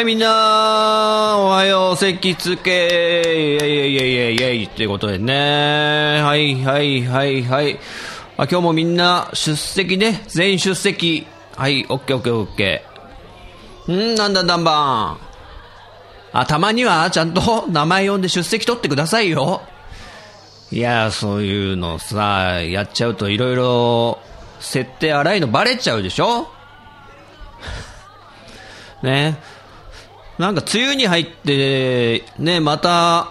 はいみんなおはよう席つけ。イェイイェイイェイェイイェイっていうことでね。はいはいはいはい。あ今日もみんな出席ね。全員出席。はいオッケーオッケーオッケー。んなんだなんばんあたまにはちゃんと名前呼んで出席取ってくださいよ。いやそういうのさやっちゃうといろいろ設定荒いのバレちゃうでしょ。ね。なんか梅雨に入って、ね、また、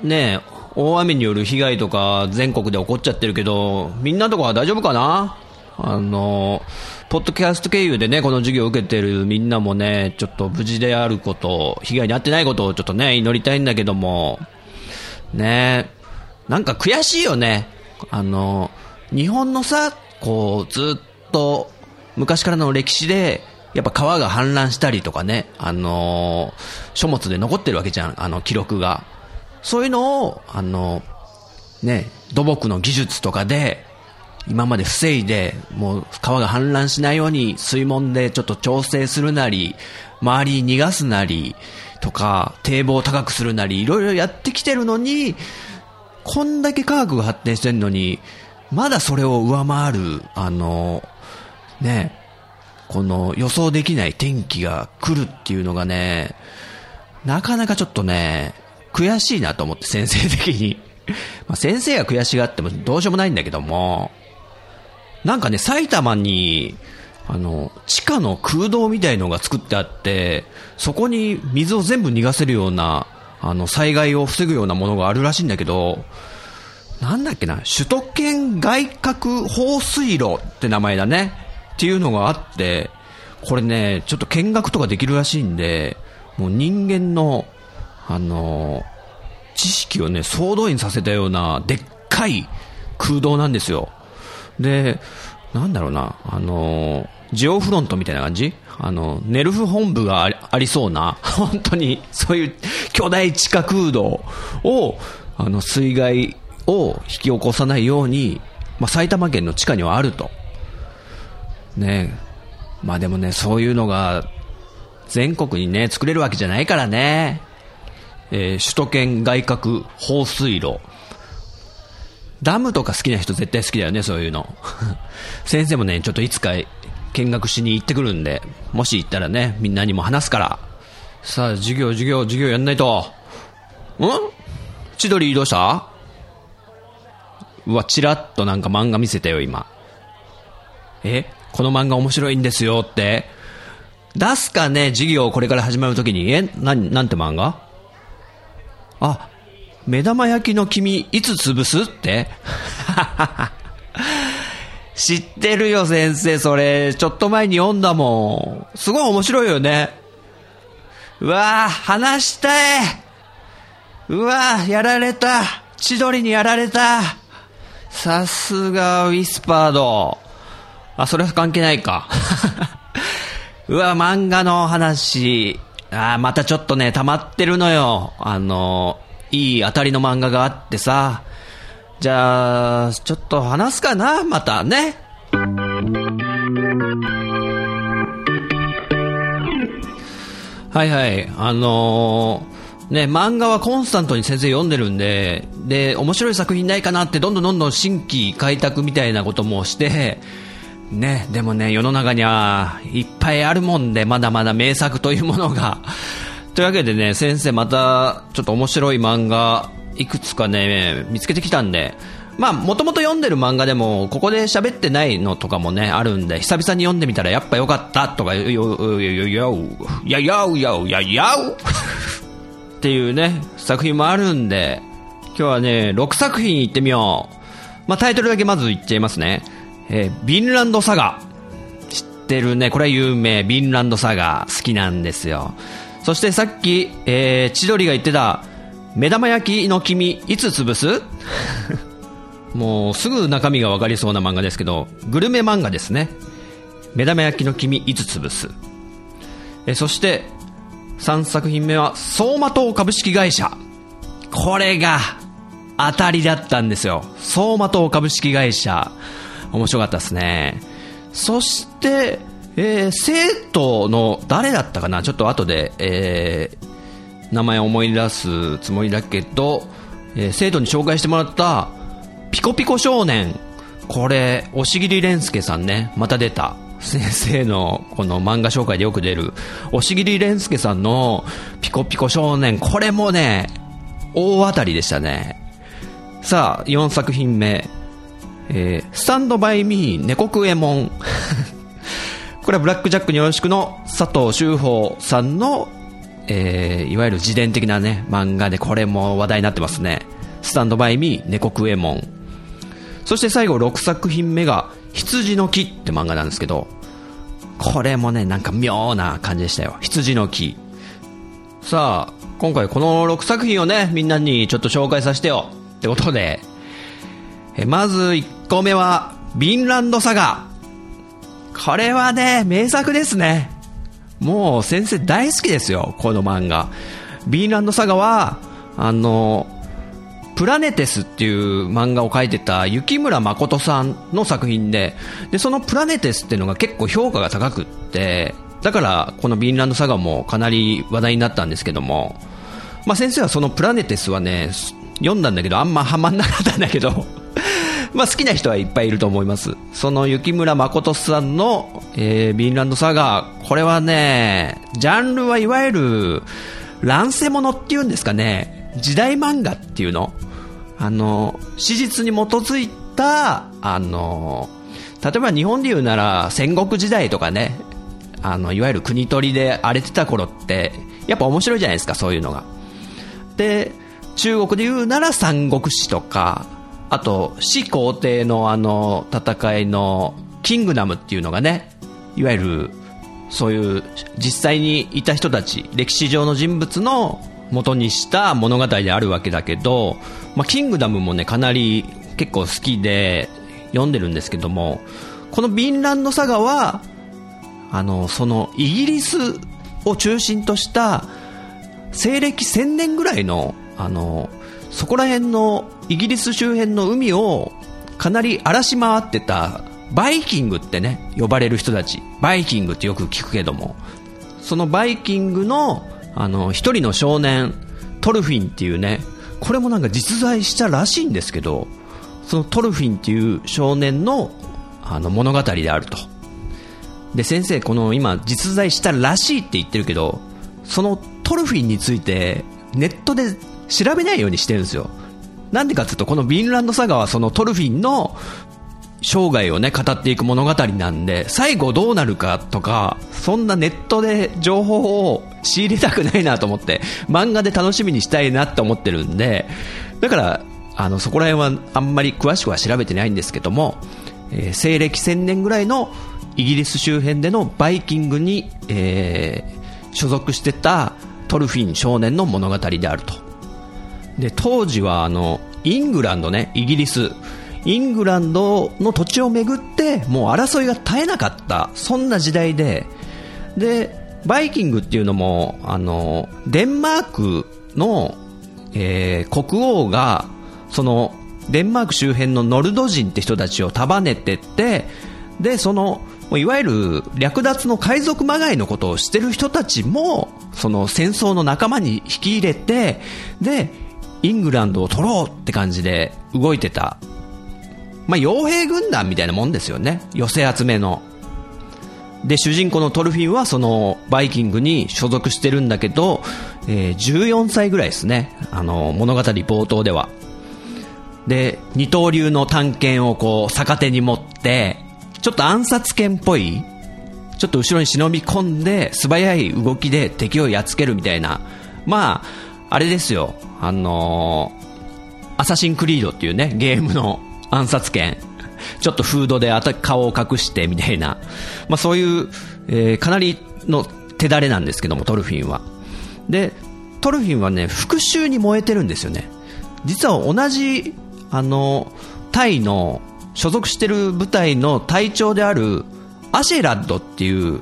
ね、大雨による被害とか全国で起こっちゃってるけど、みんなとこは大丈夫かな？あの、ポッドキャスト経由でね、この授業を受けてるみんなもね、ちょっと無事であること、被害に遭ってないことをちょっとね、祈りたいんだけども、ね、なんか悔しいよね。あの、日本のさ、こう、ずっと昔からの歴史で、やっぱ川が氾濫したりとかね、あの書物で残ってるわけじゃん、あの記録が。そういうのを、あのね、土木の技術とかで、今まで防いで、もう川が氾濫しないように水門でちょっと調整するなり、周りに逃がすなり、とか、堤防を高くするなり、いろいろやってきてるのに、こんだけ科学が発展してるのに、まだそれを上回る、あの、ね、この予想できない天気が来るっていうのがね、なかなかちょっとね、悔しいなと思って先生的に。まあ先生が悔しがってもどうしようもないんだけども、なんかね、埼玉に、あの、地下の空洞みたいのが作ってあって、そこに水を全部逃がせるような、あの、災害を防ぐようなものがあるらしいんだけど、なんだっけな、首都圏外郭放水路って名前だね。っていうのがあって、これね、ちょっと見学とかできるらしいんで、もう人間の、あの知識をね、総動員させたような、でっかい空洞なんですよ。で、なんだろうな、あのジオフロントみたいな感じ？あの、ネルフ本部がありそうな、本当に、そういう巨大地下空洞を、あの、水害を引き起こさないように、まあ、埼玉県の地下にはあると。ねまあでもね、そういうのが、全国にね、作れるわけじゃないからね。えー首都圏外郭放水路。ダムとか好きな人絶対好きだよね、そういうの。先生もね、ちょっといつか見学しに行ってくるんで、もし行ったらね、みんなにも話すから。さあ、授業、授業、授業やんないと。ん？千鳥どうした？うわ、チラッとなんか漫画見せたよ、今。え？この漫画面白いんですよって。出すかね、授業をこれから始まるときに。えな、なんて漫画？あ、目玉焼きの君、いつ潰すって？知ってるよ、先生、それ。ちょっと前に読んだもん。すごい面白いよね。うわぁ、話したいうわぁ、やられた。千鳥にやられた。さすが、ウィスパード。あ、それは関係ないか。うわ、漫画の話。あーまたちょっとね、溜まってるのよ。あの、いい当たりの漫画があってさ。じゃあ、ちょっと話すかなまたね。はいはい。あのーね、漫画はコンスタントに先生読んでるんで、で、面白い作品ないかなってどんどんどんどん新規開拓みたいなこともして、ね、でもね、世の中にはいっぱいあるもんで、まだまだ名作というものが。というわけでね、先生またちょっと面白い漫画いくつかね、見つけてきたんで、まあ、もともと読んでる漫画でも、ここで喋ってないのとかもね、あるんで、久々に読んでみたらやっぱ良かったとか、よ、よ、よ、よ、よ、や、よ、よ、や、や、っていうね、作品もあるんで、今日はね、6作品いってみよう。まあ、タイトルだけまず言っちゃいますね。えー、ビンランドサガ。知ってるね、これは有名。ビンランドサガ、好きなんですよ。そしてさっき、えー、千鳥が言ってた、目玉焼きの黄身、いつ潰す？もうすぐ中身が分かりそうな漫画ですけど、グルメ漫画ですね。目玉焼きの黄身いつ潰す？えそして、3作品目は、相馬灯株式会社。これが、当たりだったんですよ。相馬灯株式会社。面白かったですね。そして、えー、生徒の誰だったかな？ちょっと後で、えー、名前を思い出すつもりだけど、えー、生徒に紹介してもらったピコピコ少年。これ、押切蓮介さんね、また出た。先生のこの漫画紹介でよく出る、押切蓮介さんのピコピコ少年。これもね、大当たりでしたね。さあ、4作品目。えー、スタンドバイミー猫クエモン。これはブラックジャックによろしくの佐藤修法さんの、えー、いわゆる自伝的なね、漫画でこれも話題になってますね。スタンドバイミー猫クエモン。そして最後6作品目が羊の木って漫画なんですけど、これもね、なんか妙な感じでしたよ。羊の木。さあ、今回この6作品をね、みんなにちょっと紹介させてよ。ってことで、えまず1個目は、ビンランドサガ。これはね、名作ですね。もう先生大好きですよ、この漫画。ビンランドサガは、あの、プラネテスっていう漫画を描いてた雪村誠さんの作品で、で、そのプラネテスっていうのが結構評価が高くって、だからこのビンランドサガもかなり話題になったんですけども、まあ先生はそのプラネテスはね、読んだんだけどあんまハマんなかったんだけどまあ好きな人はいっぱいいると思います。その雪村誠さんの、えー、ビンランドサガー、これはね、ジャンルはいわゆる乱世物っていうんですかね、時代漫画っていうの。あの、史実に基づいた、あの、例えば日本で言うなら戦国時代とかね、あの、いわゆる国取りで荒れてた頃って、やっぱ面白いじゃないですか、そういうのが。で、中国で言うなら三国志とか、あと、始皇帝のあの、戦いのキングダムっていうのがね、いわゆる、そういう実際にいた人たち、歴史上の人物の元にした物語であるわけだけど、まあ、キングダムもね、かなり結構好きで読んでるんですけども、このビンランドサガは、あの、そのイギリスを中心とした西暦1000年ぐらいの、あの、そこら辺のイギリス周辺の海をかなり荒らし回ってたバイキングってね、呼ばれる人たち。バイキングってよく聞くけども、そのバイキングのあの、一人の少年、トルフィンっていうね、これもなんか実在したらしいんですけど、そのトルフィンっていう少年のあの物語であると。で、先生、この今実在したらしいって言ってるけど、そのトルフィンについてネットで調べないようにしてるんですよ。なんでかっていうと、このビンランドサガはそのトルフィンの生涯をね、語っていく物語なんで、最後どうなるかとか、そんなネットで情報を仕入れたくないなと思って、漫画で楽しみにしたいなって思ってるんで、だから、あの、そこら辺はあんまり詳しくは調べてないんですけども、えー、西暦1000年ぐらいのイギリス周辺でのバイキングに、えー、所属してたトルフィン少年の物語であると。で、当時はあの、イングランドね、イギリス、イングランドの土地をめぐってもう争いが絶えなかったそんな時代で。でバイキングっていうのもあのデンマークの、えー、国王がそのデンマーク周辺のノルド人って人たちを束ねてってでそのいわゆる略奪の海賊まがいのことをしてる人たちもその戦争の仲間に引き入れてでイングランドを取ろうって感じで動いてたまあ、傭兵軍団みたいなもんですよね。寄せ集めの。で、主人公のトルフィンはそのバイキングに所属してるんだけど、えー、14歳ぐらいですね。あの、物語冒頭では。で、二刀流の探検をこう逆手に持って、ちょっと暗殺犬っぽい、ちょっと後ろに忍び込んで素早い動きで敵をやっつけるみたいな、まあ、あれですよ、あのー、アサシンクリードっていうね、ゲームの暗殺犬。ちょっとフードで顔を隠してみたいな、まあそういう、えー、かなりの手だれなんですけども、トルフィンは。で、トルフィンはね、復讐に燃えてるんですよね。実は同じ、あの、タイの所属してる部隊の隊長であるアシェラッドっていう、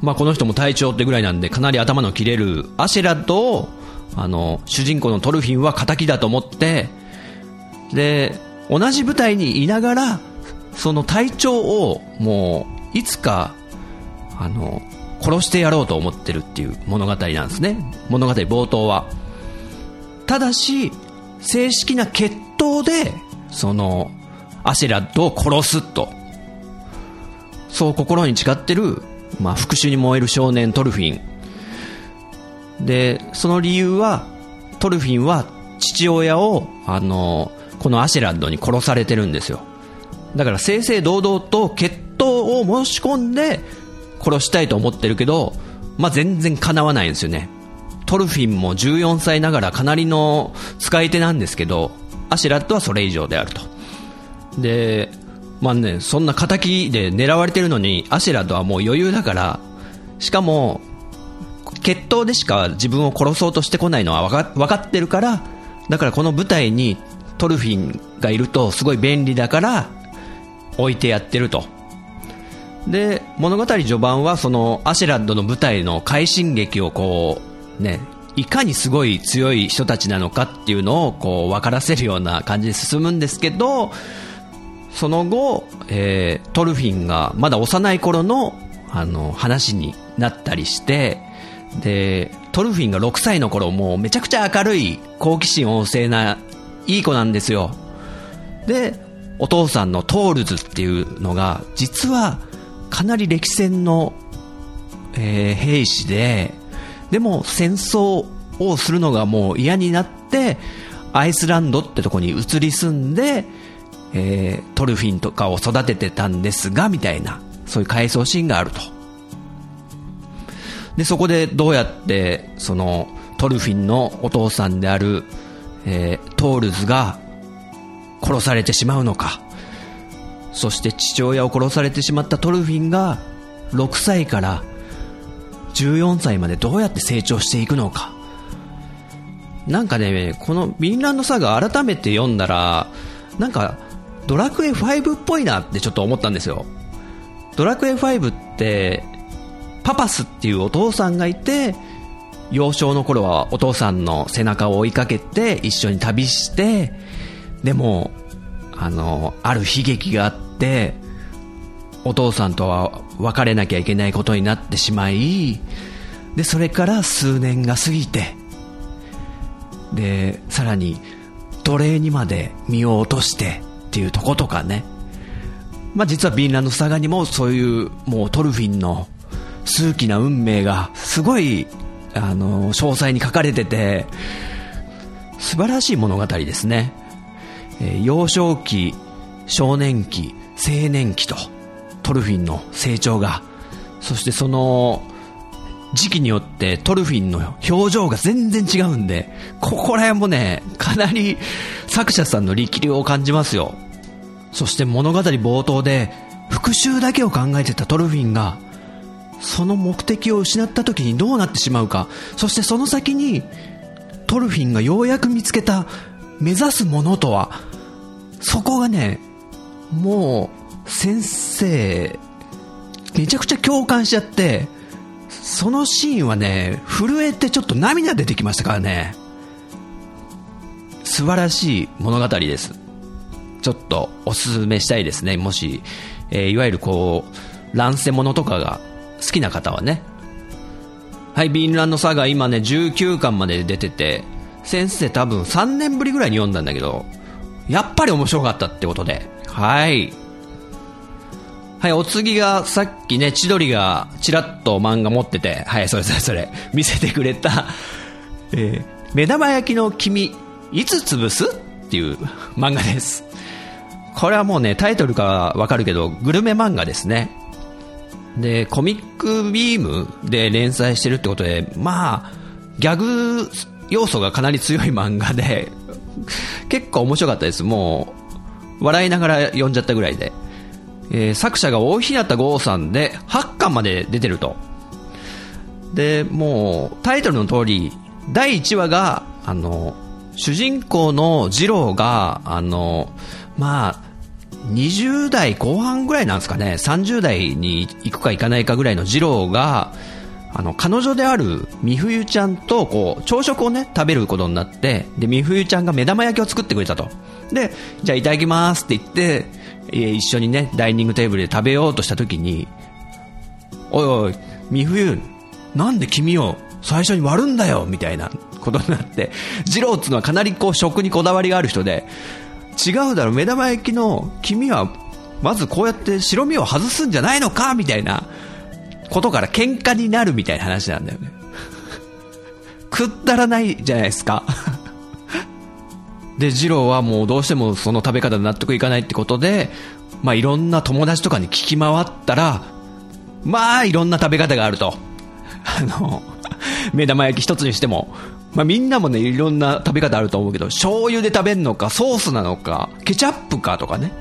まあこの人も隊長ってぐらいなんでかなり頭の切れるアシェラッドを、あの、主人公のトルフィンは仇だと思って、で、同じ部隊にいながら、その隊長をもういつかあの殺してやろうと思ってるっていう物語なんですね。物語冒頭は。ただし正式な決闘でそのアシェラッドを殺すと。そう心に誓ってる、まあ、復讐に燃える少年トルフィン。でその理由はトルフィンは父親をあのこのアシェラッドに殺されてるんですよだから正々堂々と決闘を申し込んで殺したいと思ってるけど、まあ、全然叶わないんですよね。トルフィンも14歳ながらかなりの使い手なんですけど、アシュラットはそれ以上であると。で、まあね、そんな敵で狙われてるのに、アシュラットはもう余裕だから、しかも、決闘でしか自分を殺そうとしてこないのは分かってるから、だからこの舞台にトルフィンがいるとすごい便利だから、置いてやってると。で、物語序盤はそのアシェラッドの舞台の快進撃をこう、ね、いかにすごい強い人たちなのかっていうのをこう分からせるような感じで進むんですけど、その後、えー、トルフィンがまだ幼い頃のあの話になったりして、で、トルフィンが6歳の頃もうめちゃくちゃ明るい好奇心旺盛ないい子なんですよ。で、お父さんのトールズっていうのが、実はかなり歴戦の、えー、兵士で、でも戦争をするのがもう嫌になって、アイスランドってとこに移り住んで、えー、トルフィンとかを育ててたんですが、みたいな、そういう回想シーンがあると。で、そこでどうやって、その、トルフィンのお父さんである、えー、トールズが殺されてしまうのか。そして父親を殺されてしまったトルフィンが6歳から14歳までどうやって成長していくのか。なんかねこの「ヴィンランドサーガ」改めて読んだらなんかドラクエ5っぽいなってちょっと思ったんですよ。ドラクエ5ってパパスっていうお父さんがいて幼少の頃はお父さんの背中を追いかけて一緒に旅してでも、あの、ある悲劇があって、お父さんとは別れなきゃいけないことになってしまい、で、それから数年が過ぎて、で、さらに奴隷にまで身を落としてっていうとことかね。まあ、実はビンランドサガにもそういうもうトルフィンの数奇な運命がすごいあの詳細に書かれてて素晴らしい物語ですね。えー、幼少期、少年期、青年期と、トルフィンの成長が、そしてその、時期によってトルフィンの表情が全然違うんで、ここら辺もね、かなり作者さんの力量を感じますよ。そして物語冒頭で、復讐だけを考えてたトルフィンが、その目的を失った時にどうなってしまうか、そしてその先に、トルフィンがようやく見つけた目指すものとは、そこがね、もう、先生、めちゃくちゃ共感しちゃって、そのシーンはね、震えてちょっと涙出てきましたからね。素晴らしい物語です。ちょっとおすすめしたいですね。もし、えー、いわゆるこう、乱世物とかが好きな方はね。はい、ビンランドサガ今ね、19巻まで出てて、先生多分3年ぶりぐらいに読んだんだけど、やっぱり面白かったってことで、はい。はい、お次がさっきね、千鳥がちらっと漫画持ってて、はい、それそれそれ、見せてくれた、えー、目玉焼きの黄身、いつ潰すっていう漫画です。これはもうね、タイトルからわかるけど、グルメ漫画ですね。で、コミックビームで連載してるってことで、まあ、ギャグ要素がかなり強い漫画で、結構面白かったです。もう、笑いながら読んじゃったぐらいで。えー、作者が大日向剛さんで、8巻まで出てると。で、もう、タイトルの通り、第1話が、あの、主人公の二郎が、あの、まあ、20代後半ぐらいなんですかね、30代に行くか行かないかぐらいの二郎が、あの、彼女である美冬ちゃんと、こう、朝食をね、食べることになって、で、美冬ちゃんが目玉焼きを作ってくれたと。で、じゃあいただきますって言って、一緒にね、ダイニングテーブルで食べようとした時に、おいおい、美冬、なんで君を最初に割るんだよみたいなことになって、二郎っつうのはかなりこう食にこだわりがある人で、違うだろ、目玉焼きの君は、まずこうやって白身を外すんじゃないのかみたいなことから喧嘩になるみたいな話なんだよね。くったらないじゃないですか。で、二郎はもうどうしてもその食べ方で納得いかないってことで、まあいろんな友達とかに聞き回ったら、まあいろんな食べ方があると。あの、目玉焼き一つにしても、まあ、みんなもね、いろんな食べ方あると思うけど、醤油で食べるのか、ソースなのか、ケチャップかとかね。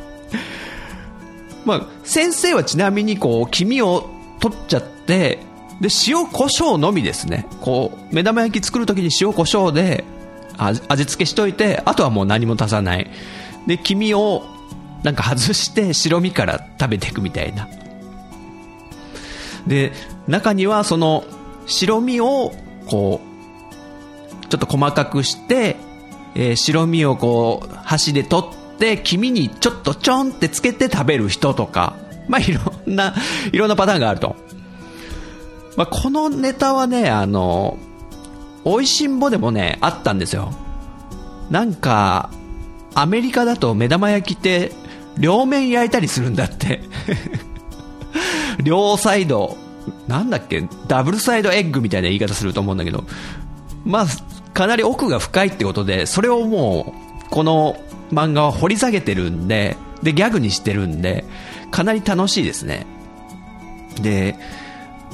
まあ、先生はちなみにこう、黄身を取っちゃって、で、塩胡椒のみですね。こう、目玉焼き作るときに塩胡椒で味付けしといて、あとはもう何も足さない。で、黄身をなんか外して白身から食べていくみたいな。で、中にはその白身をこう、ちょっと細かくして、えー、白身をこう、箸で取って、黄身にちょっとちょんってつけて食べる人とか、まあ、いろんな、いろんなパターンがあると。まあ、このネタはね、あの、美味しんぼでもね、あったんですよ。なんか、アメリカだと目玉焼きって、両面焼いたりするんだって 両サイド、なんだっけ、ダブルサイドエッグみたいな言い方すると思うんだけど、まあ、かなり奥が深いってことで、それをもう、この漫画は掘り下げてるんで、で、ギャグにしてるんで、かなり楽しいですね。で、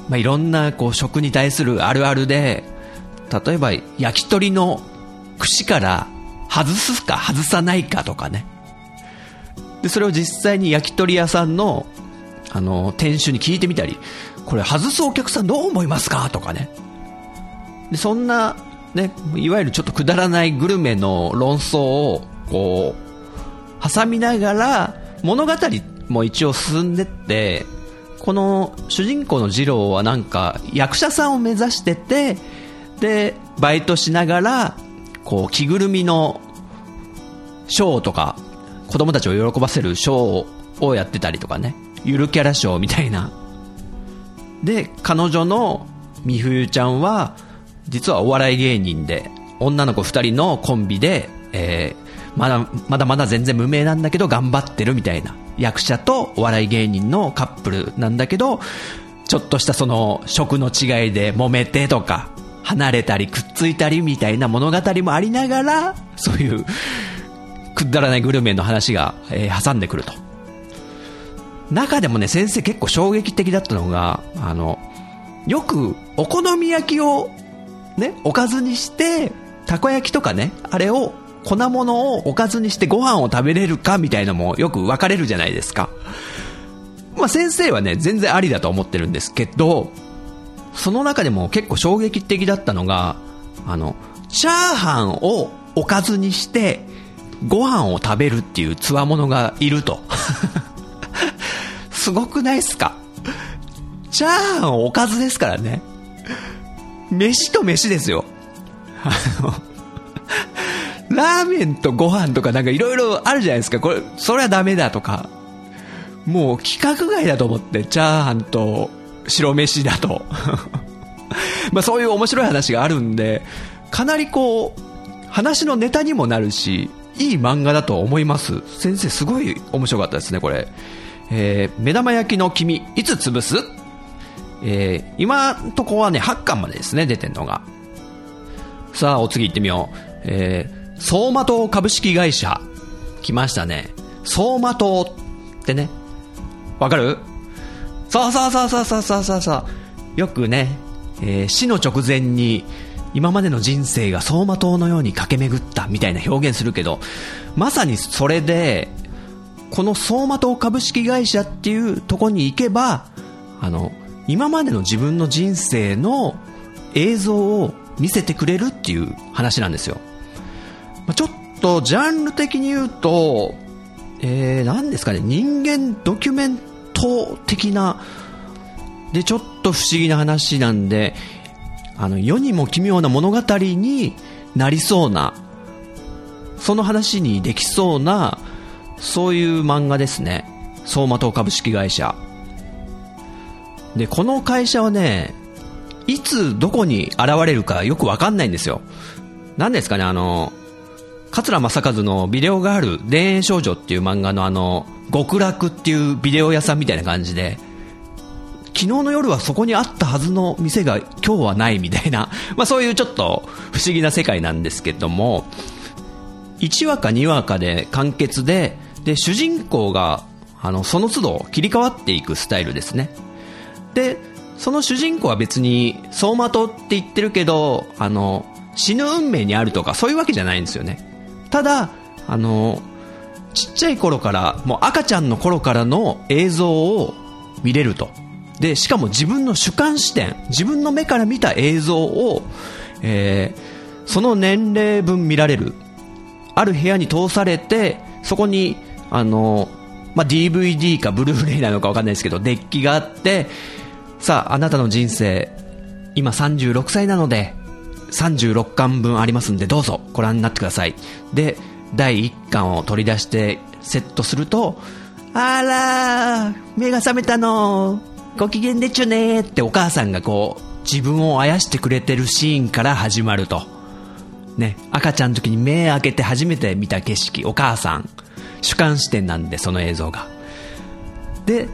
まあ、いろんなこう食に対するあるあるで、例えば焼き鳥の串から外すか外さないかとかね。で、それを実際に焼き鳥屋さんの、あの、店主に聞いてみたり、これ外すお客さんどう思いますか？とかね。で、そんな、ね、いわゆるちょっとくだらないグルメの論争を、こう、挟みながら、物語も一応進んでって、この主人公の二郎はなんか役者さんを目指してて、で、バイトしながら、こう、着ぐるみのショーとか、子供たちを喜ばせるショーをやってたりとかね、ゆるキャラショーみたいな。で、彼女の美冬ちゃんは、実はお笑い芸人で、女の子2人のコンビで、えー、まだ、まだまだ全然無名なんだけど頑張ってるみたいな。役者とお笑い芸人のカップルなんだけど、ちょっとしたその食の違いで揉めてとか、離れたりくっついたりみたいな物語もありながら、そういうくだらないグルメの話が、えー、挟んでくると。中でもね、先生結構衝撃的だったのが、あの、よくお好み焼きをね、おかずにして、たこ焼きとかね、あれを、粉物をおかずにしてご飯を食べれるかみたいなのもよく分かれるじゃないですか。まあ先生はね、全然ありだと思ってるんですけど、その中でも結構衝撃的だったのが、あの、チャーハンをおかずにして、ご飯を食べるっていうつわものがいると。すごくないっすか？チャーハンおかずですからね。飯と飯ですよ。あの、ラーメンとご飯とかなんかいろいろあるじゃないですか。これ、それはダメだとか。もう規格外だと思って、チャーハンと白飯だと。まあそういう面白い話があるんで、かなりこう、話のネタにもなるし、いい漫画だと思います。先生すごい面白かったですね、これ。えー目玉焼きの黄身いつ潰す？えー今んとこはね、8巻までですね、出てんのが。さあ、お次行ってみよう。えー、相馬灯株式会社。来ましたね。相馬灯ってね。わかる？そうそうそうそうそうそうそうそう。よくね、えー死の直前に、今までの人生が走馬灯のように駆け巡ったみたいな表現するけど、まさにそれで、この走馬灯株式会社っていうとこに行けば、あの、今までの自分の人生の映像を見せてくれるっていう話なんですよ。まあちょっとジャンル的に言うと、えー、何ですかね、人間ドキュメント的な、で、ちょっと不思議な話なんで、あの、世にも奇妙な物語になりそうな、その話にできそうな、そういう漫画ですね。相馬灯株式会社。で、この会社はね、いつどこに現れるかよくわかんないんですよ。何ですかね、あの、桂正和のビデオガール、田園少女っていう漫画のあの、極楽っていうビデオ屋さんみたいな感じで、昨日の夜はそこにあったはずの店が今日はないみたいな、まあそういうちょっと不思議な世界なんですけども、1話か2話かで完結で、で、主人公が、あの、その都度切り替わっていくスタイルですね。で、その主人公は別に、走馬灯って言ってるけど、あの、死ぬ運命にあるとか、そういうわけじゃないんですよね。ただ、あの、ちっちゃい頃から、もう赤ちゃんの頃からの映像を見れると。で、しかも自分の主観視点、自分の目から見た映像を、えーその年齢分見られる。ある部屋に通されて、そこに、あの、まあ、DVD かブルーレイなのかわかんないですけど、デッキがあって、さあ、あなたの人生、今36歳なので、36巻分ありますんで、どうぞご覧になってください。で、第1巻を取り出してセットすると、あらー、目が覚めたのご機嫌でちゅねーってお母さんがこう、自分をあやしてくれてるシーンから始まると。ね、赤ちゃんの時に目開けて初めて見た景色、お母さん、主観視点なんで、その映像が。で、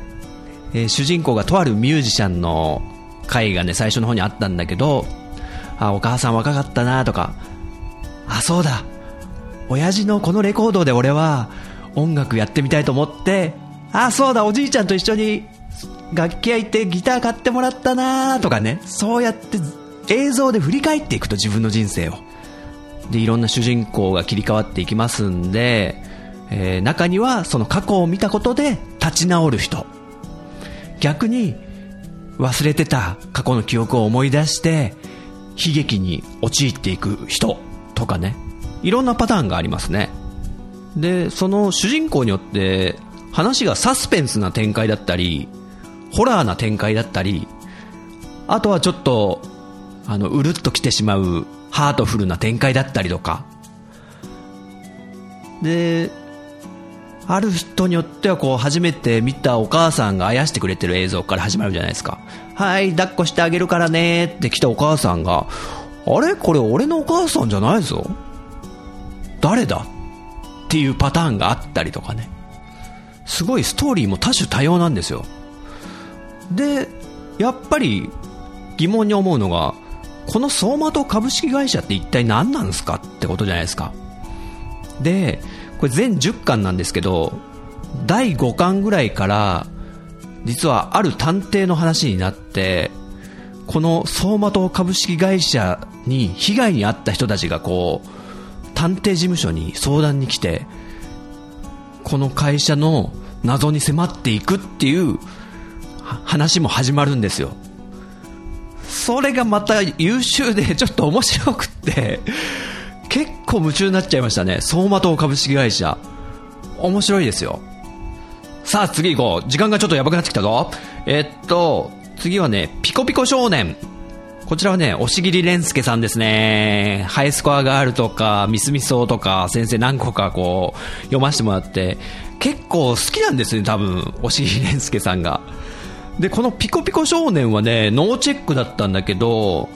えー主人公がとあるミュージシャンの回がね、最初の方にあったんだけど、あ、お母さん若かったなとか、あ、そうだ、親父のこのレコードで俺は音楽やってみたいと思って、あ、そうだ、おじいちゃんと一緒に楽器屋行ってギター買ってもらったなとかね、そうやって映像で振り返っていくと自分の人生を。で、いろんな主人公が切り替わっていきますんで、えー中にはその過去を見たことで立ち直る人。逆に忘れてた過去の記憶を思い出して悲劇に陥っていく人とかね。いろんなパターンがありますね。で、その主人公によって話がサスペンスな展開だったり、ホラーな展開だったり、あとはちょっと、あの、うるっと来てしまうハートフルな展開だったりとか。で、ある人によってはこう初めて見たお母さんがあやしてくれてる映像から始まるじゃないですか。はい、抱っこしてあげるからねって来たお母さんが、あれ？これ俺のお母さんじゃないぞ。誰だ？っていうパターンがあったりとかね。すごいストーリーも多種多様なんですよ。で、やっぱり疑問に思うのが、この相馬灯株式会社って一体何なんですか？ってことじゃないですか。で、これ全10巻なんですけど、第5巻ぐらいから、実はある探偵の話になって、この相馬灯株式会社に被害に遭った人たちがこう、探偵事務所に相談に来て、この会社の謎に迫っていくっていう話も始まるんですよ。それがまた優秀でちょっと面白くって、結構夢中になっちゃいましたね。相馬灯株式会社。面白いですよ。さあ次行こう。時間がちょっとやばくなってきたぞ。えっと、次はね、ピコピコ少年。こちらはね、押切蓮介さんですね。ハイスコアガールとか、ミスミソとか、先生何個かこう、読ませてもらって、結構好きなんですね、多分、押切蓮介さんが。で、このピコピコ少年はね、ノーチェックだったんだけど、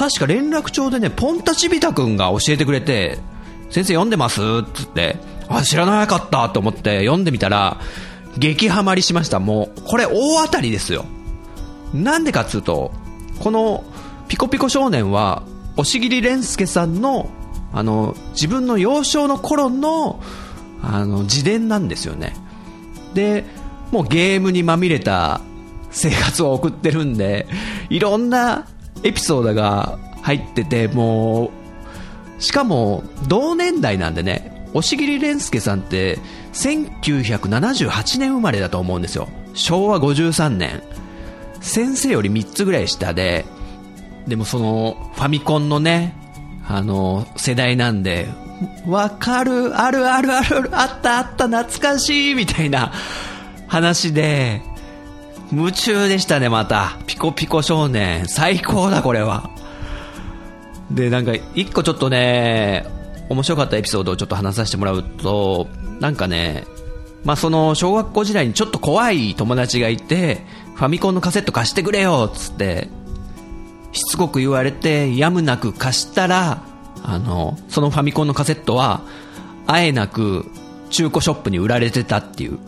確か連絡帳でね、ポンタチビタ君が教えてくれて、先生読んでます？っつって、あ、知らなかったと思って読んでみたら、激ハマりしました。もう、これ大当たりですよ。なんでかっつうと、このピコピコ少年は、押切蓮介さんの、あの、自分の幼少の頃の、あの、自伝なんですよね。で、もうゲームにまみれた生活を送ってるんで、いろんなエピソードが入ってて、もう、しかも、同年代なんでね、押切蓮介さんって、1978年生まれだと思うんですよ。昭和53年。先生より3つぐらい下で、でもその、ファミコンのね、あの、世代なんで、わかる、あるあるある、あったあった、懐かしい、みたいな話で、夢中でしたね、また。ピコピコ少年。最高だ、これは。で、なんか、一個ちょっとね、面白かったエピソードをちょっと話させてもらうと、なんかね、まあ、その、小学校時代にちょっと怖い友達がいて、ファミコンのカセット貸してくれよ、つって、しつこく言われて、やむなく貸したら、あの、そのファミコンのカセットは、あえなく中古ショップに売られてたっていう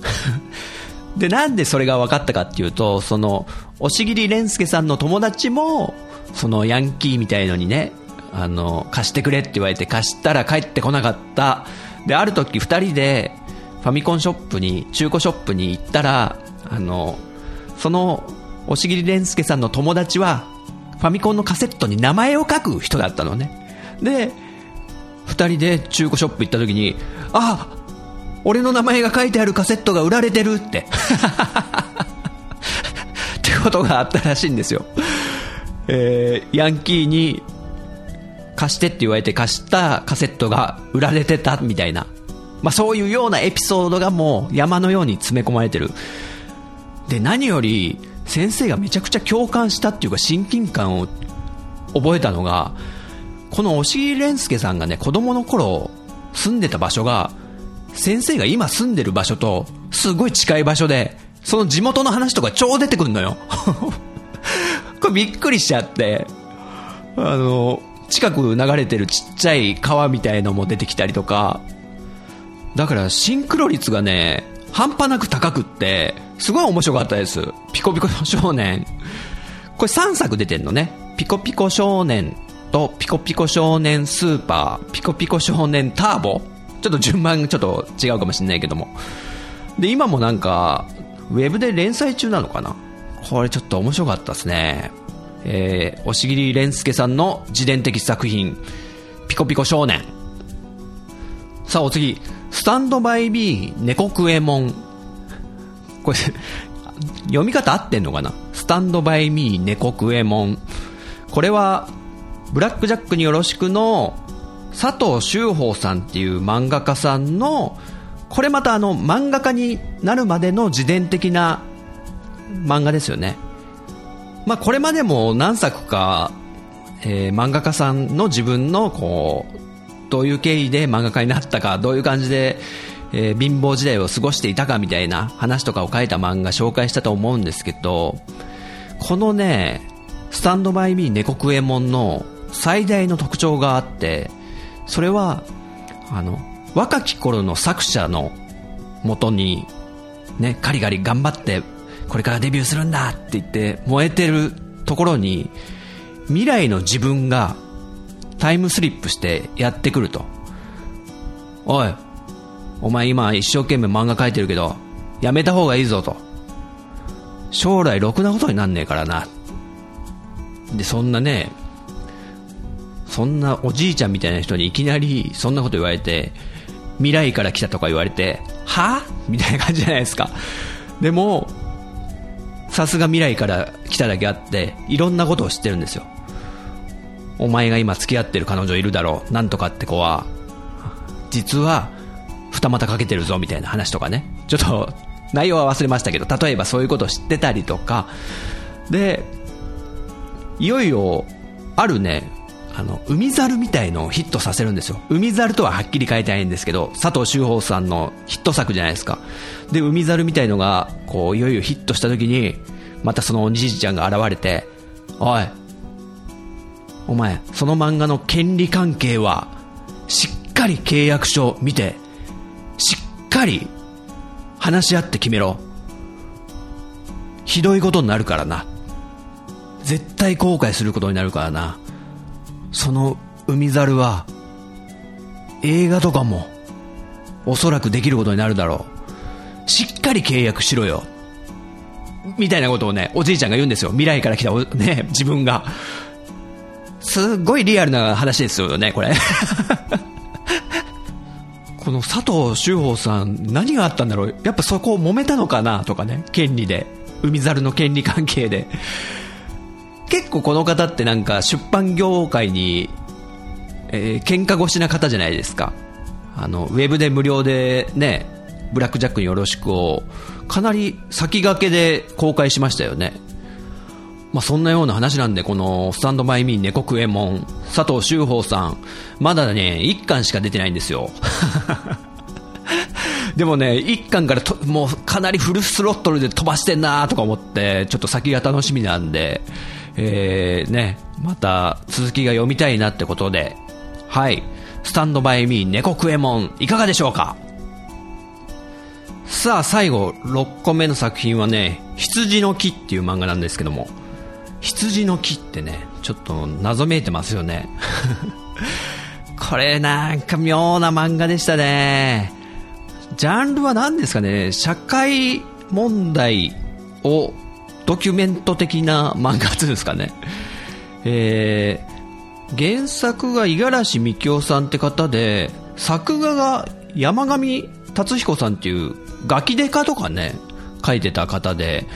で、なんでそれが分かったかっていうと、その、押切蓮介さんの友達も、そのヤンキーみたいのにね、あの、貸してくれって言われて貸したら帰ってこなかった。で、ある時二人で、ファミコンショップに、中古ショップに行ったら、あの、その、押切蓮介さんの友達は、ファミコンのカセットに名前を書く人だったのね。で、二人で中古ショップ行った時に、あ、俺の名前が書いてあるカセットが売られてるって。ってことがあったらしいんですよ。えー、ヤンキーに貸してって言われて貸したカセットが売られてたみたいな。まあそういうようなエピソードがもう山のように詰め込まれてる。で、何より先生がめちゃくちゃ共感したっていうか親近感を覚えたのが、この押切蓮介さんがね、子供の頃住んでた場所が先生が今住んでる場所とすごい近い場所で、その地元の話とか超出てくんのよ。これびっくりしちゃって、あの、近く流れてるちっちゃい川みたいのも出てきたりとか、だからシンクロ率がね、半端なく高くって、すごい面白かったです。ピコピコ少年。これ3作出てんのね。ピコピコ少年とピコピコ少年スーパー、ピコピコ少年ターボちょっと順番ちょっと違うかもしれないけども。で、今もなんか、ウェブで連載中なのかな？これちょっと面白かったですね。えー、押切蓮介さんの自伝的作品、ピコピコ少年。さあ、お次、スタンドバイビー猫クエモン。これ、読み方合ってんのかな？スタンドバイミー猫クエモン。これは、ブラックジャックによろしくの佐藤修法さんっていう漫画家さんの、これまたあの漫画家になるまでの自伝的な漫画ですよね。まあこれまでも何作か、えー、漫画家さんの自分のこう、どういう経緯で漫画家になったか、どういう感じで、えー、貧乏時代を過ごしていたかみたいな話とかを書いた漫画紹介したと思うんですけど、このね、スタンドバイミー猫クエモンの最大の特徴があって、それはあの若き頃の作者のもとに、ね、ガリガリ頑張ってこれからデビューするんだって言って燃えてるところに未来の自分がタイムスリップしてやってくると。おいお前今一生懸命漫画描いてるけどやめた方がいいぞと。将来ろくなことになんねえからな。でそんなねそんなおじいちゃんみたいな人にいきなりそんなこと言われて、未来から来たとか言われて、は？みたいな感じじゃないですか。でも、さすが未来から来ただけあって、いろんなことを知ってるんですよ。お前が今付き合ってる彼女いるだろう。なんとかって子は、実は、二股かけてるぞみたいな話とかね。ちょっと、内容は忘れましたけど、例えばそういうことを知ってたりとか、で、いよいよ、あるね、あの、海猿みたいのをヒットさせるんですよ。海猿とははっきり書いてないんですけど、佐藤修法さんのヒット作じゃないですか。で、海猿みたいのが、こう、いよいよヒットした時に、またそのおじいちゃんが現れて、おい、お前、その漫画の権利関係は、しっかり契約書を見て、しっかり話し合って決めろ。ひどいことになるからな。絶対後悔することになるからな。その海猿は、映画とかも、おそらくできることになるだろう。しっかり契約しろよ。みたいなことをね、おじいちゃんが言うんですよ。未来から来た ね、自分が。すっごいリアルな話ですよね、これ。この佐藤修法さん、何があったんだろう。やっぱそこを揉めたのかなとかね、権利で。海猿の権利関係で。結構この方ってなんか出版業界に、えー、喧嘩腰な方じゃないですか。あの、ウェブで無料でね、ブラックジャックによろしくを、かなり先駆けで公開しましたよね。まあ、そんなような話なんで、このスタンドバイミー猫食えもん、佐藤修法さん、まだね、1巻しか出てないんですよ。でもね、1巻からともうかなりフルスロットルで飛ばしてんなとか思って、ちょっと先が楽しみなんで、えー、ね、また続きが読みたいなってことで、はい、スタンドバイミー猫食えもん、いかがでしょうか？さあ、最後、6個目の作品はね、羊の木っていう漫画なんですけども、羊の木ってね、ちょっと謎めいてますよね。これなんか妙な漫画でしたね。ジャンルは何ですかね、社会問題をドキュメント的な漫画っていうんですかね。えー、原作が五十嵐美京さんって方で、作画が山上達彦さんっていうガキデカとかね、書いてた方で、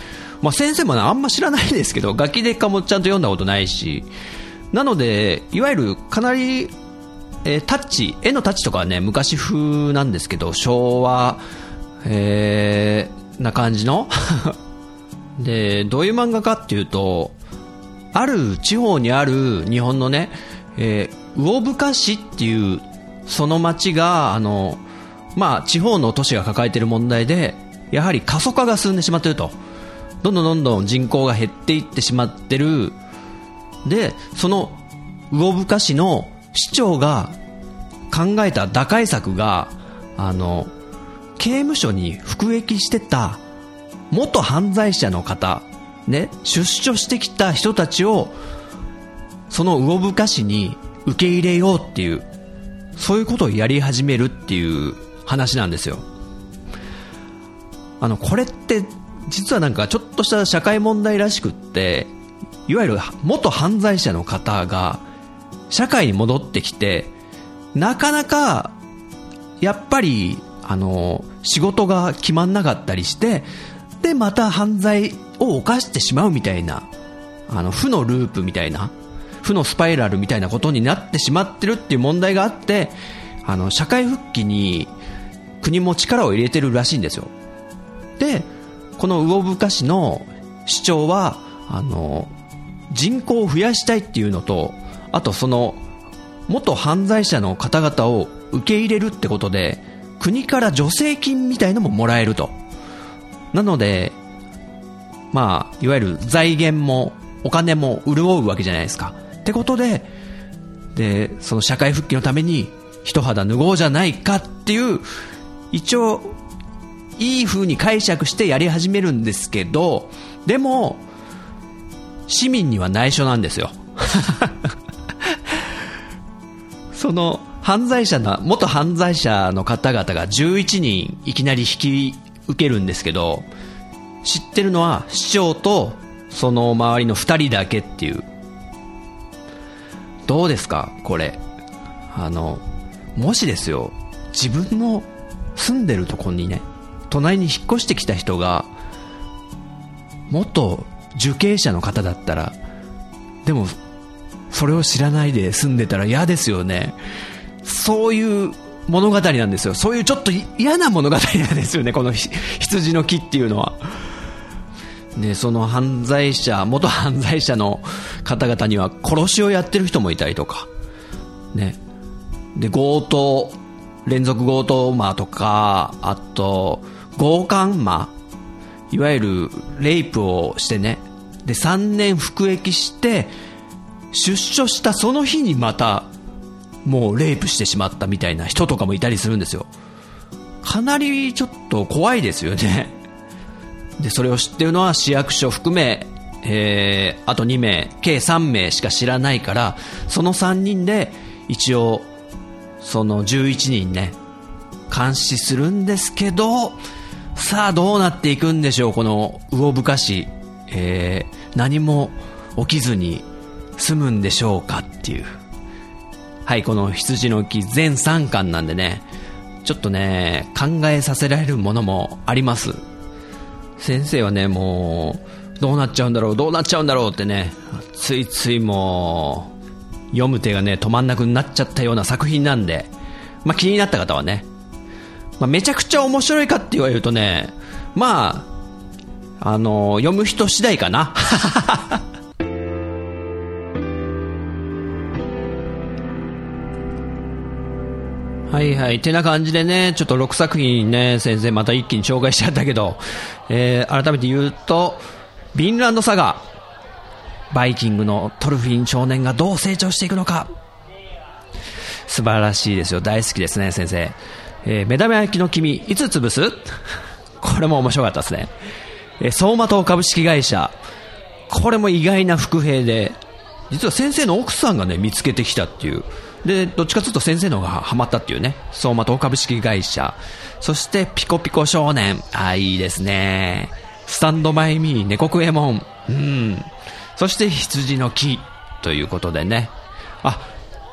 まあ、先生も、ね、あんま知らないですけど、ガキデカもちゃんと読んだことないし、なので、いわゆるかなり、えー、タッチ、絵のタッチとかはね、昔風なんですけど、昭和、えー、な感じの で、どういう漫画かっていうと、ある地方にある日本のね、えー、魚深市っていう、その町が、あの、まあ、地方の都市が抱えている問題で、やはり過疎化が進んでしまっていると。どんどんどんどん人口が減っていってしまってる。で、その魚深市の市長が考えた打開策が、あの、刑務所に服役してた元犯罪者の方、ね、出所してきた人たちを、その魚深市に受け入れようっていう、そういうことをやり始めるっていう話なんですよ。あの、これって実はなんかちょっとした社会問題らしくって、いわゆる元犯罪者の方が社会に戻ってきて、なかなかやっぱりあの仕事が決まんなかったりして、でまた犯罪を犯してしまうみたいな、あの負のループみたいな、負のスパイラルみたいなことになってしまってるっていう問題があって、あの社会復帰に国も力を入れてるらしいんですよ。で、この魚深市の市長は、あの、人口を増やしたいっていうのと、あとその、元犯罪者の方々を受け入れるってことで、国から助成金みたいのももらえると。なので、まあ、いわゆる財源もお金も潤うわけじゃないですか。ってことで、で、その社会復帰のために一肌脱ごうじゃないかっていう、一応いい風に解釈してやり始めるんですけど、でも、市民には内緒なんですよ。その、犯罪者な、元犯罪者の方々が11人いきなり引き受けるんですけど、知ってるのは市長とその周りの2人だけっていう。どうですかこれ。あの、もしですよ、自分の住んでるとこにね、隣に引っ越してきた人が、元受刑者の方だったら、でも、それを知らないで住んでたら嫌ですよね。そういう物語なんですよ。そういうちょっと嫌な物語なんですよね、この羊の木っていうのは。で、その犯罪者、元犯罪者の方々には殺しをやってる人もいたりとか、ね。で、強盗、連続強盗魔とか、あと、強姦魔、いわゆるレイプをしてね、で、3年服役して、出所したその日にまた、もうレイプしてしまったみたいな人とかもいたりするんですよ。かなりちょっと怖いですよね。で、それを知ってるのは市役所含め、えー、あと2名、計3名しか知らないから、その3人で一応、その11人ね、監視するんですけど、さあどうなっていくんでしょう、この魚深し、えー、何も起きずに済むんでしょうかっていう。はい、この羊の木全3巻なんでね、ちょっとね、考えさせられるものもあります。先生はね、もう、どうなっちゃうんだろう、どうなっちゃうんだろうってね、ついついもう、読む手がね、止まんなくなっちゃったような作品なんで、まあ気になった方はね、まあ、めちゃくちゃ面白いかって言われるとね、まあ、あの、読む人次第かな。はいはい。てな感じでね、ちょっと6作品ね、先生また一気に紹介しちゃったけど、えー、改めて言うと、ビンランドサガ、バイキングのトルフィン少年がどう成長していくのか、素晴らしいですよ。大好きですね、先生。えー、目玉焼きの君、いつ潰す？これも面白かったですね。えー、相馬灯株式会社。これも意外な伏兵で、実は先生の奥さんがね、見つけてきたっていう。で、どっちかというと先生の方がハマったっていうね。相馬灯株式会社。そして、ピコピコ少年。ああ、いいですね。スタンドバイミー、猫クエモン。うん。そして、羊の木。ということでね。あ、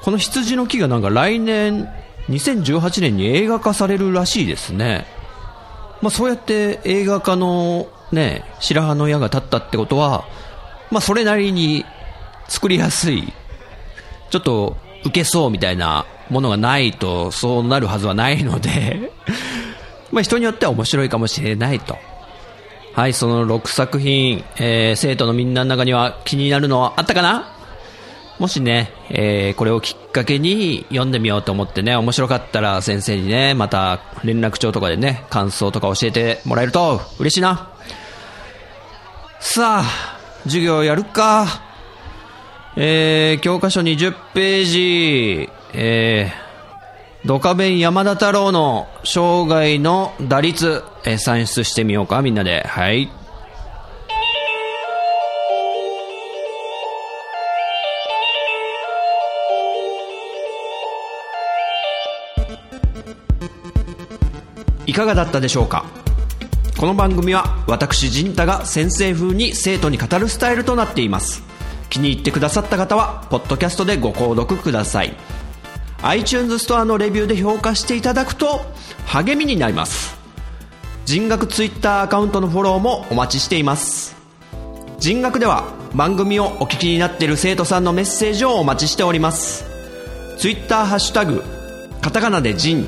この羊の木がなんか来年2018年に映画化されるらしいですね。まあそうやって映画化のね、白羽の矢が立ったってことは、まあそれなりに作りやすい、ちょっと受けそうみたいなものがないとそうなるはずはないのでまあ人によっては面白いかもしれないと。はい、その6作品、えー、生徒のみんなの中には気になるのはあったかな？もしね、えー、これをきっかけに読んでみようと思ってね、面白かったら先生にね、また連絡帳とかでね、感想とか教えてもらえると嬉しいな。さあ、授業やるか。えー、教科書20ページ、えー、ドカベン山田太郎の生涯の打率、えー、算出してみようか、みんなで。はい。いかがだったでしょうか？この番組は私陣太が先生風に生徒に語るスタイルとなっています気に入ってくださった方はポッドキャストでご購読ください。iTunes ストアのレビューで評価していただくと励みになります。人学 Twitter アカウントのフォローもお待ちしています。人学では番組をお聞きになっている生徒さんのメッセージをお待ちしております。Twitter ハッシュタグカタカナで人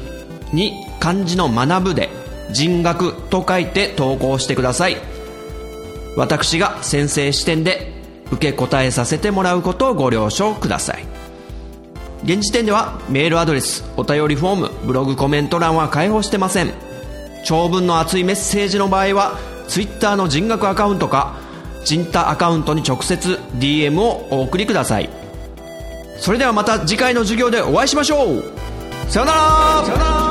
に漢字の学ぶで人学と書いて投稿してください。私が先生視点で受け答えさせてもらうことをご了承ください。現時点ではメールアドレスお便りフォームブログコメント欄は開放してません。長文の熱いメッセージの場合は Twitter の人学アカウントか人太アカウントに直接 DM をお送りください。それではまた次回の授業でお会いしましょう。さよなら。